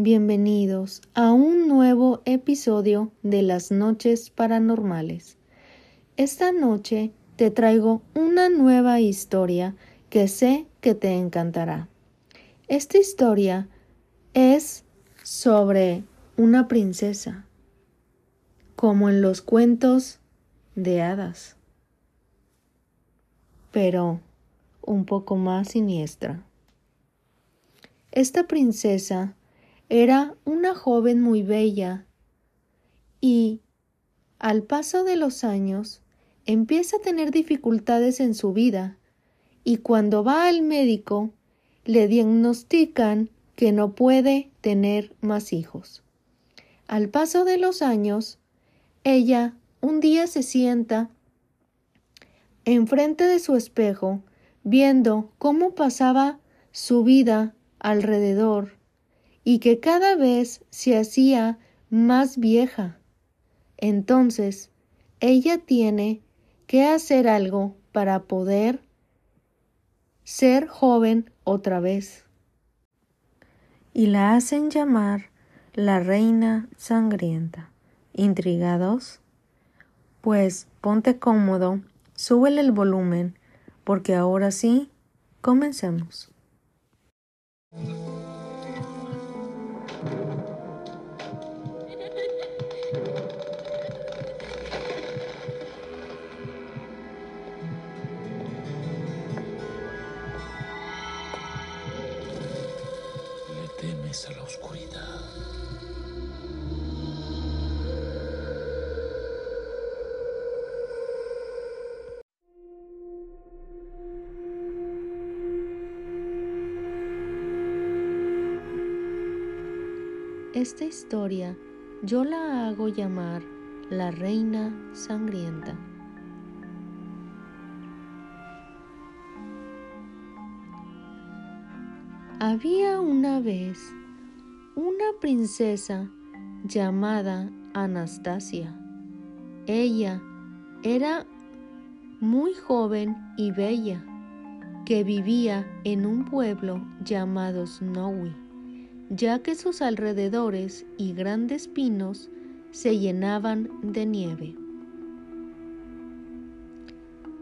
Bienvenidos a un nuevo episodio de las noches paranormales. Esta noche te traigo una nueva historia que sé que te encantará. Esta historia es sobre una princesa, como en los cuentos de hadas, pero un poco más siniestra. Esta princesa era una joven muy bella. Y, al paso de los años, empieza a tener dificultades en su vida. Y cuando va al médico le diagnostican que no puede tener más hijos. Al paso de los años, ella un día se sienta enfrente de su espejo, viendo cómo pasaba su vida alrededor y que cada vez se hacía más vieja. Entonces, ella tiene que hacer algo para poder ser joven otra vez. Y la hacen llamar la reina sangrienta. ¿Intrigados? Pues ponte cómodo, súbele el volumen, porque ahora sí, comencemos. Esta historia yo la hago llamar la reina sangrienta. Había una vez una princesa llamada Anastasia. Ella era muy joven y bella, que vivía en un pueblo llamado Snowy, ya que sus alrededores y grandes pinos se llenaban de nieve.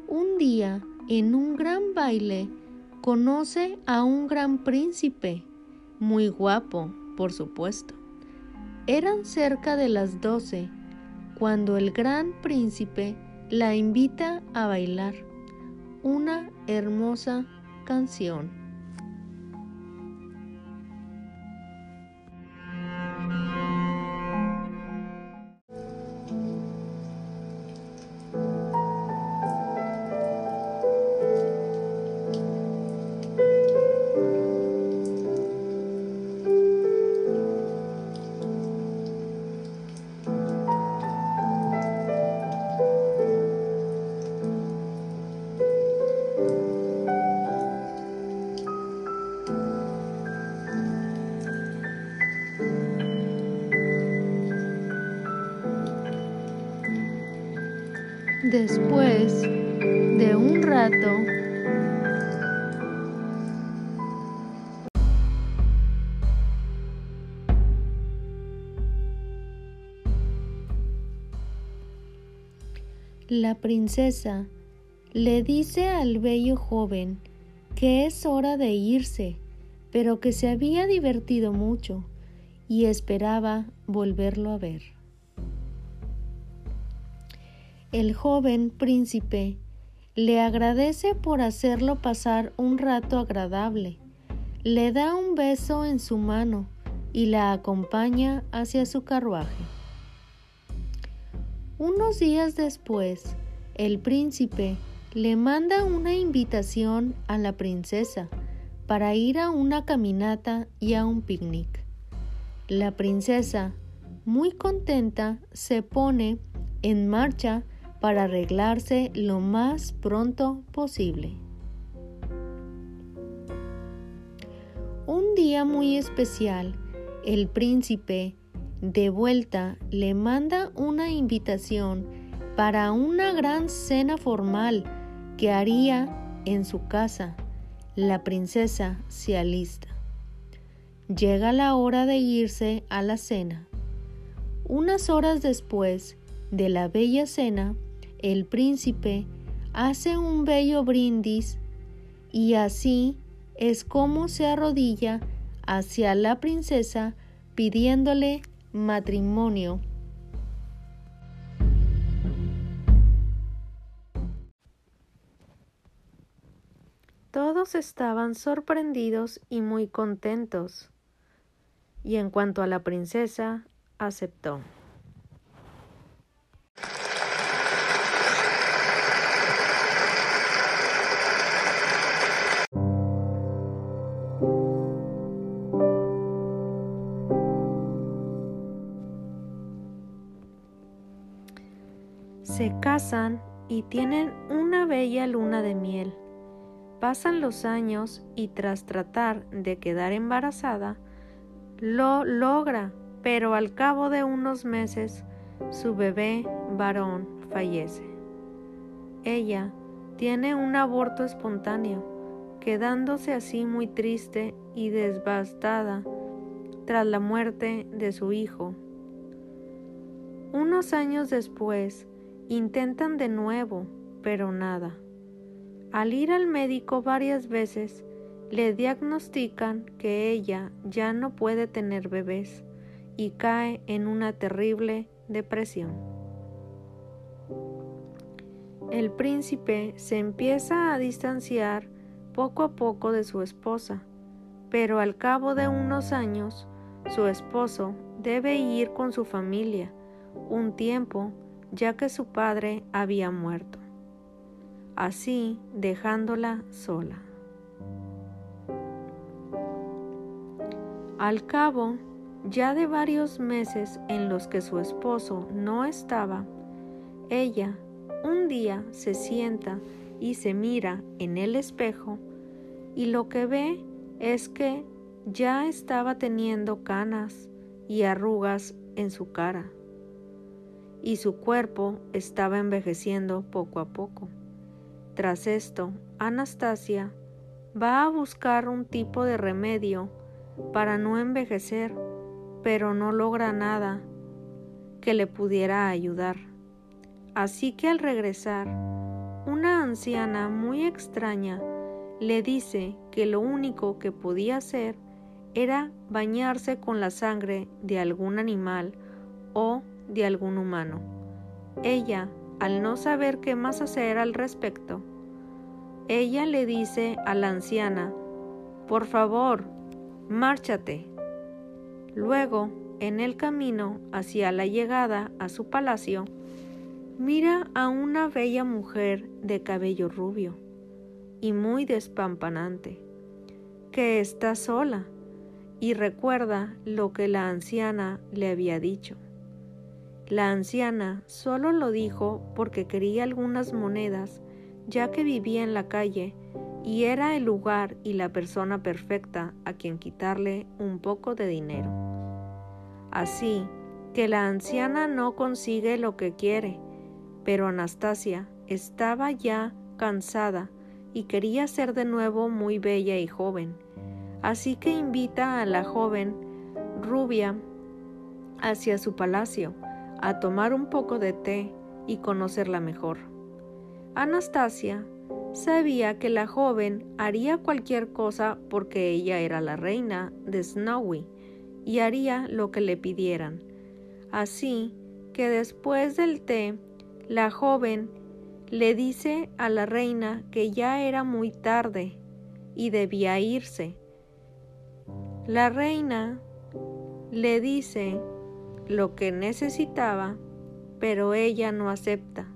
Un día, en un gran baile, conoce a un gran príncipe, muy guapo, por supuesto. Eran cerca de las doce cuando el gran príncipe la invita a bailar una hermosa canción. Después de un rato, la princesa le dice al bello joven que es hora de irse, pero que se había divertido mucho y esperaba volverlo a ver. El joven príncipe le agradece por hacerlo pasar un rato agradable, le da un beso en su mano y la acompaña hacia su carruaje. Unos días después, el príncipe le manda una invitación a la princesa para ir a una caminata y a un picnic. La princesa, muy contenta, se pone en marcha para arreglarse lo más pronto posible. Un día muy especial, el príncipe de vuelta le manda una invitación para una gran cena formal que haría en su casa. La princesa se alista. llega la hora de irse a la cena. Unas horas después de la bella cena, el príncipe hace un bello brindis y así es como se arrodilla hacia la princesa pidiéndole matrimonio. Todos estaban sorprendidos y muy contentos. Y en cuanto a la princesa, aceptó. Casan y tienen una bella luna de miel. Pasan los años y tras tratar de quedar embarazada, lo logra, pero al cabo de unos meses su bebé varón fallece. Ella tiene un aborto espontáneo, quedándose así muy triste y devastada tras la muerte de su hijo. Unos años después, Intentan de nuevo, pero nada. Al ir al médico varias veces, le diagnostican que ella ya no puede tener bebés y cae en una terrible depresión. El príncipe se empieza a distanciar poco a poco de su esposa, pero al cabo de unos años su esposo debe ir con su familia un tiempo ya que su padre había muerto, así dejándola sola. Al cabo ya de varios meses en los que su esposo no estaba, ella un día se sienta y se mira en el espejo y lo que ve es que ya estaba teniendo canas y arrugas en su cara y su cuerpo estaba envejeciendo poco a poco. Tras esto, Anastasia va a buscar un tipo de remedio para no envejecer, pero no logra nada que le pudiera ayudar. Así que al regresar, una anciana muy extraña le dice que lo único que podía hacer era bañarse con la sangre de algún animal o de algún humano. Ella, al no saber qué más hacer al respecto, ella le dice a la anciana, por favor, márchate. Luego, en el camino hacia la llegada a su palacio, mira a una bella mujer de cabello rubio y muy despampanante, que está sola y recuerda lo que la anciana le había dicho. La anciana solo lo dijo porque quería algunas monedas, ya que vivía en la calle y era el lugar y la persona perfecta a quien quitarle un poco de dinero. Así que la anciana no consigue lo que quiere, pero Anastasia estaba ya cansada y quería ser de nuevo muy bella y joven. Así que invita a la joven rubia hacia su palacio a tomar un poco de té y conocerla mejor. Anastasia sabía que la joven haría cualquier cosa porque ella era la reina de Snowy y haría lo que le pidieran. Así que después del té, la joven le dice a la reina que ya era muy tarde y debía irse. La reina le dice lo que necesitaba, pero ella no acepta.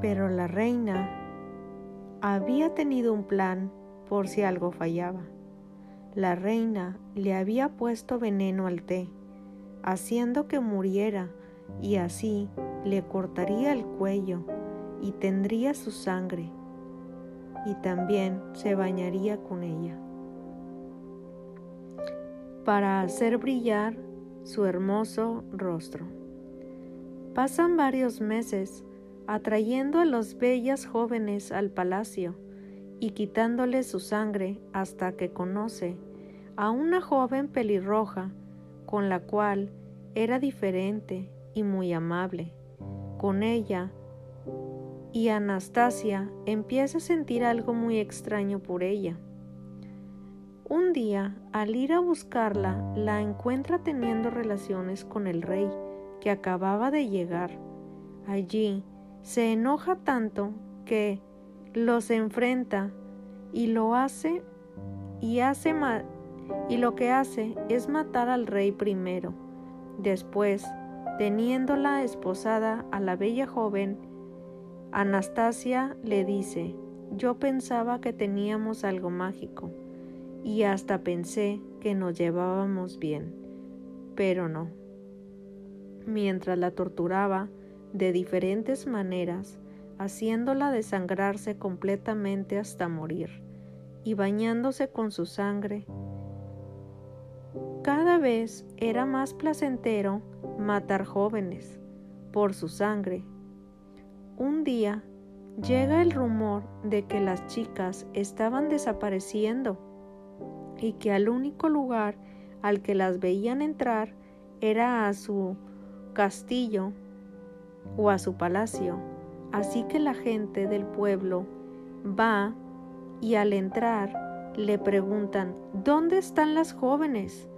Pero la reina había tenido un plan por si algo fallaba. La reina le había puesto veneno al té, haciendo que muriera y así le cortaría el cuello y tendría su sangre y también se bañaría con ella. para hacer brillar su hermoso rostro. Pasan varios meses atrayendo a los bellas jóvenes al palacio y quitándoles su sangre hasta que conoce a una joven pelirroja con la cual era diferente y muy amable. Con ella y Anastasia empieza a sentir algo muy extraño por ella. Un día, al ir a buscarla, la encuentra teniendo relaciones con el rey, que acababa de llegar. Allí, se enoja tanto que los enfrenta y lo hace y hace y lo que hace es matar al rey primero. Después, teniéndola esposada a la bella joven, Anastasia le dice, yo pensaba que teníamos algo mágico y hasta pensé que nos llevábamos bien, pero no. Mientras la torturaba de diferentes maneras, haciéndola desangrarse completamente hasta morir y bañándose con su sangre, cada vez era más placentero matar jóvenes por su sangre un día llega el rumor de que las chicas estaban desapareciendo y que al único lugar al que las veían entrar era a su castillo o a su palacio. Así que la gente del pueblo va y al entrar le preguntan, ¿dónde están las jóvenes?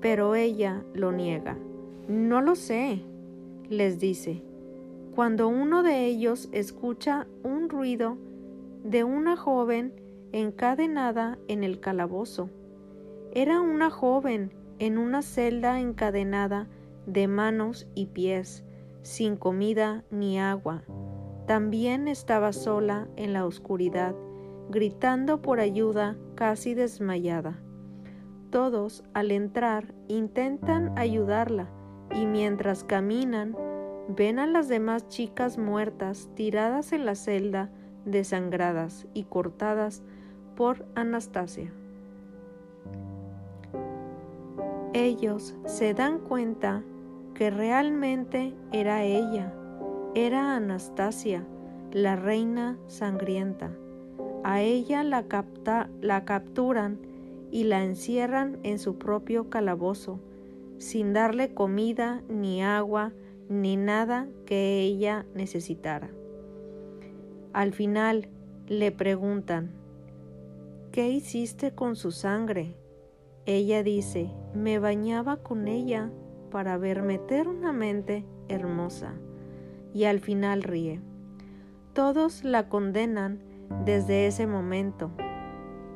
Pero ella lo niega. No lo sé, les dice cuando uno de ellos escucha un ruido de una joven encadenada en el calabozo. Era una joven en una celda encadenada de manos y pies, sin comida ni agua. También estaba sola en la oscuridad, gritando por ayuda casi desmayada. Todos al entrar intentan ayudarla y mientras caminan ven a las demás chicas muertas tiradas en la celda, desangradas y cortadas por Anastasia. Ellos se dan cuenta que realmente era ella, era Anastasia, la reina sangrienta. A ella la, la capturan y la encierran en su propio calabozo, sin darle comida ni agua, ni nada que ella necesitara. Al final le preguntan, ¿qué hiciste con su sangre? Ella dice, me bañaba con ella para verme eternamente hermosa. Y al final ríe. Todos la condenan desde ese momento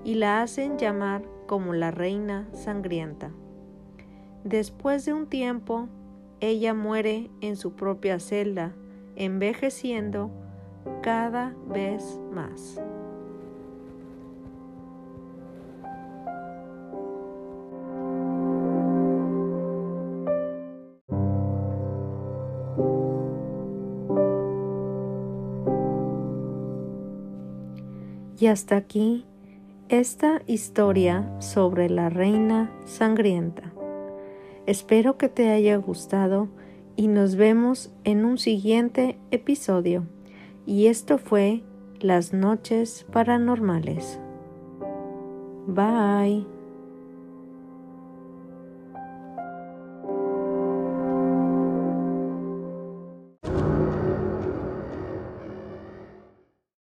y la hacen llamar como la reina sangrienta. Después de un tiempo, ella muere en su propia celda, envejeciendo cada vez más. Y hasta aquí esta historia sobre la reina sangrienta. Espero que te haya gustado y nos vemos en un siguiente episodio. Y esto fue Las noches paranormales. Bye.